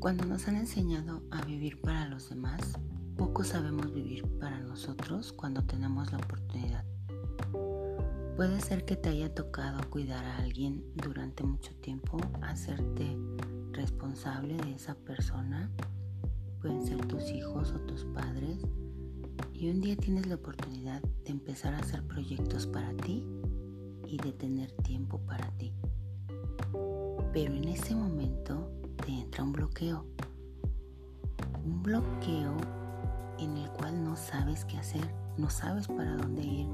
Cuando nos han enseñado a vivir para los demás, poco sabemos vivir para nosotros cuando tenemos la oportunidad. Puede ser que te haya tocado cuidar a alguien durante mucho tiempo, hacerte responsable de esa persona. Pueden ser tus hijos o tus padres. Y un día tienes la oportunidad de empezar a hacer proyectos para ti y de tener tiempo para ti. Pero en ese momento un bloqueo. Un bloqueo en el cual no sabes qué hacer, no sabes para dónde ir,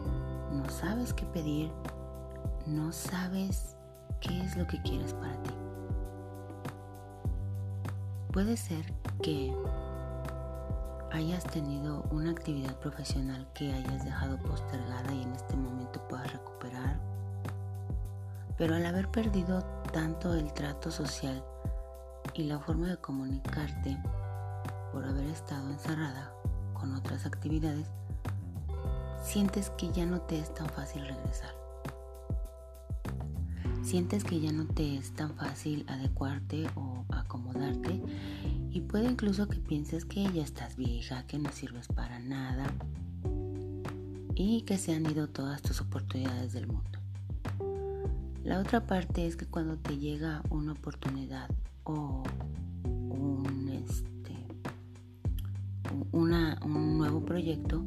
no sabes qué pedir, no sabes qué es lo que quieres para ti. Puede ser que hayas tenido una actividad profesional que hayas dejado postergada y en este momento puedas recuperar pero al haber perdido tanto el trato social y la forma de comunicarte por haber estado encerrada con otras actividades, sientes que ya no te es tan fácil regresar. Sientes que ya no te es tan fácil adecuarte o acomodarte y puede incluso que pienses que ya estás vieja, que no sirves para nada y que se han ido todas tus oportunidades del mundo. La otra parte es que cuando te llega una oportunidad o un, este, un nuevo proyecto,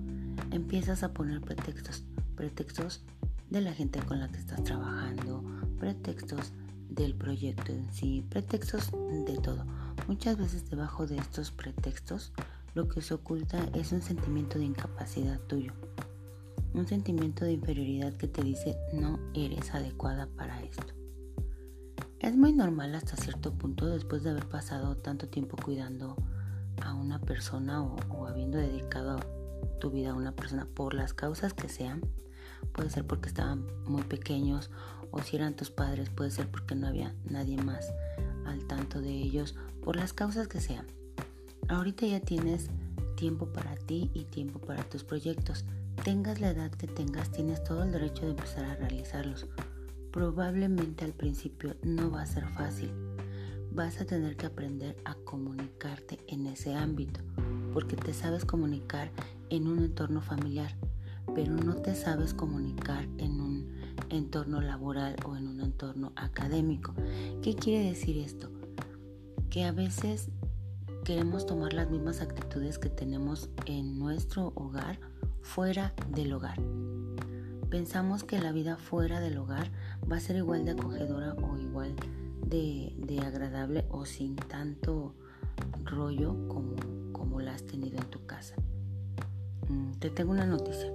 empiezas a poner pretextos. Pretextos de la gente con la que estás trabajando, pretextos del proyecto en sí, pretextos de todo. Muchas veces debajo de estos pretextos lo que se oculta es un sentimiento de incapacidad tuyo un sentimiento de inferioridad que te dice no eres adecuada para esto. Es muy normal hasta cierto punto después de haber pasado tanto tiempo cuidando a una persona o, habiendo dedicado tu vida a una persona por las causas que sean. Puede ser porque estaban muy pequeños o si eran tus padres, puede ser porque no había nadie más al tanto de ellos, por las causas que sean. Ahorita ya tienes tiempo para ti y tiempo para tus proyectos. Tengas la edad que tengas, tienes todo el derecho de empezar a realizarlos. Probablemente al principio no va a ser fácil. Vas a tener que aprender a comunicarte en ese ámbito, porque te sabes comunicar en un entorno familiar, pero no te sabes comunicar en un entorno laboral o en un entorno académico. ¿Qué quiere decir esto? Que a veces queremos tomar las mismas actitudes que tenemos en nuestro hogar fuera del hogar. Pensamos que la vida fuera del hogar va a ser igual de acogedora o igual de, agradable o sin tanto rollo como, la has tenido en tu casa. Mm, te tengo una noticia.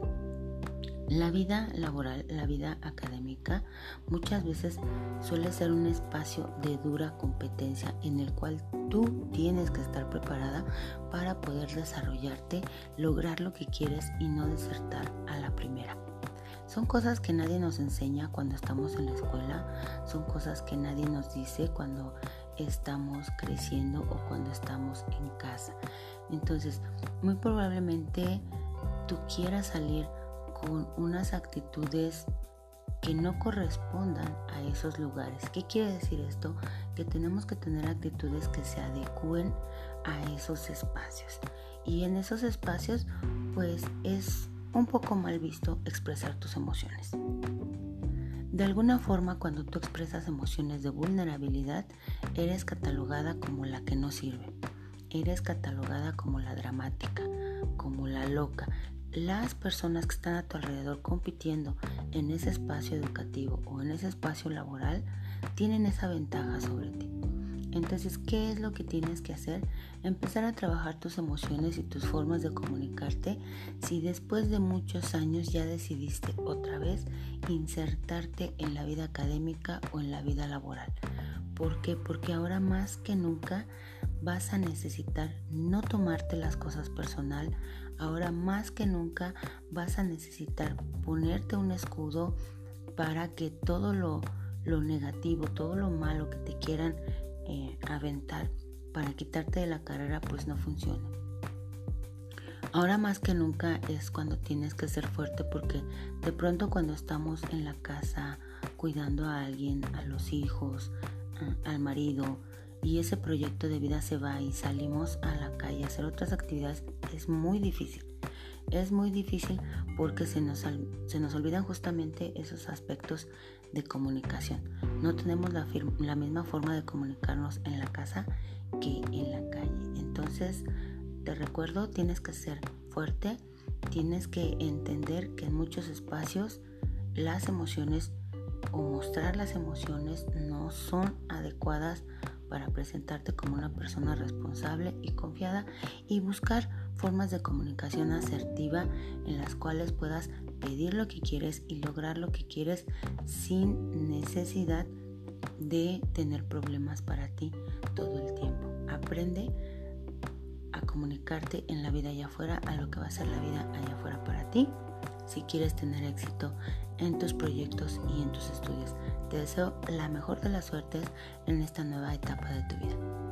La vida laboral, la vida académica, muchas veces suele ser un espacio de dura competencia en el cual tú tienes que estar preparada para poder desarrollarte, lograr lo que quieres y no desertar a la primera. Son cosas que nadie nos enseña cuando estamos en la escuela, son cosas que nadie nos dice cuando estamos creciendo o cuando estamos en casa. Entonces, muy probablemente tú quieras salir con unas actitudes que no correspondan a esos lugares. ¿Qué quiere decir esto? Que tenemos que tener actitudes que se adecúen a esos espacios. Y en esos espacios, pues es un poco mal visto expresar tus emociones. De alguna forma, cuando tú expresas emociones de vulnerabilidad, eres catalogada como la que no sirve. Eres catalogada como la dramática, como la loca, las personas que están a tu alrededor compitiendo en ese espacio educativo o en ese espacio laboral tienen esa ventaja sobre ti. Entonces, ¿qué es lo que tienes que hacer? Empezar a trabajar tus emociones y tus formas de comunicarte si después de muchos años ya decidiste otra vez insertarte en la vida académica o en la vida laboral. ¿Por qué? Porque ahora más que nunca vas a necesitar no tomarte las cosas personal, ahora más que nunca vas a necesitar ponerte un escudo para que todo lo, negativo, todo lo malo que te quieran aventar para quitarte de la carrera pues no funcione. Ahora más que nunca es cuando tienes que ser fuerte porque de pronto cuando estamos en la casa cuidando a alguien, a los hijos, al marido, y ese proyecto de vida se va y salimos a la calle a hacer otras actividades, es muy difícil. Es muy difícil porque se nos, se nos olvidan justamente esos aspectos de comunicación. No tenemos la, la misma forma de comunicarnos en la casa que en la calle. Entonces, te recuerdo, tienes que ser fuerte, tienes que entender que en muchos espacios las emociones o mostrar las emociones no son adecuadas para presentarte como una persona responsable y confiada y buscar formas de comunicación asertiva en las cuales puedas pedir lo que quieres y lograr lo que quieres sin necesidad de tener problemas para ti todo el tiempo. Aprende a comunicarte en la vida allá afuera a lo que va a ser la vida allá afuera para ti si quieres tener éxito en tus proyectos y en tus estudios. Te deseo la mejor de las suertes en esta nueva etapa de tu vida.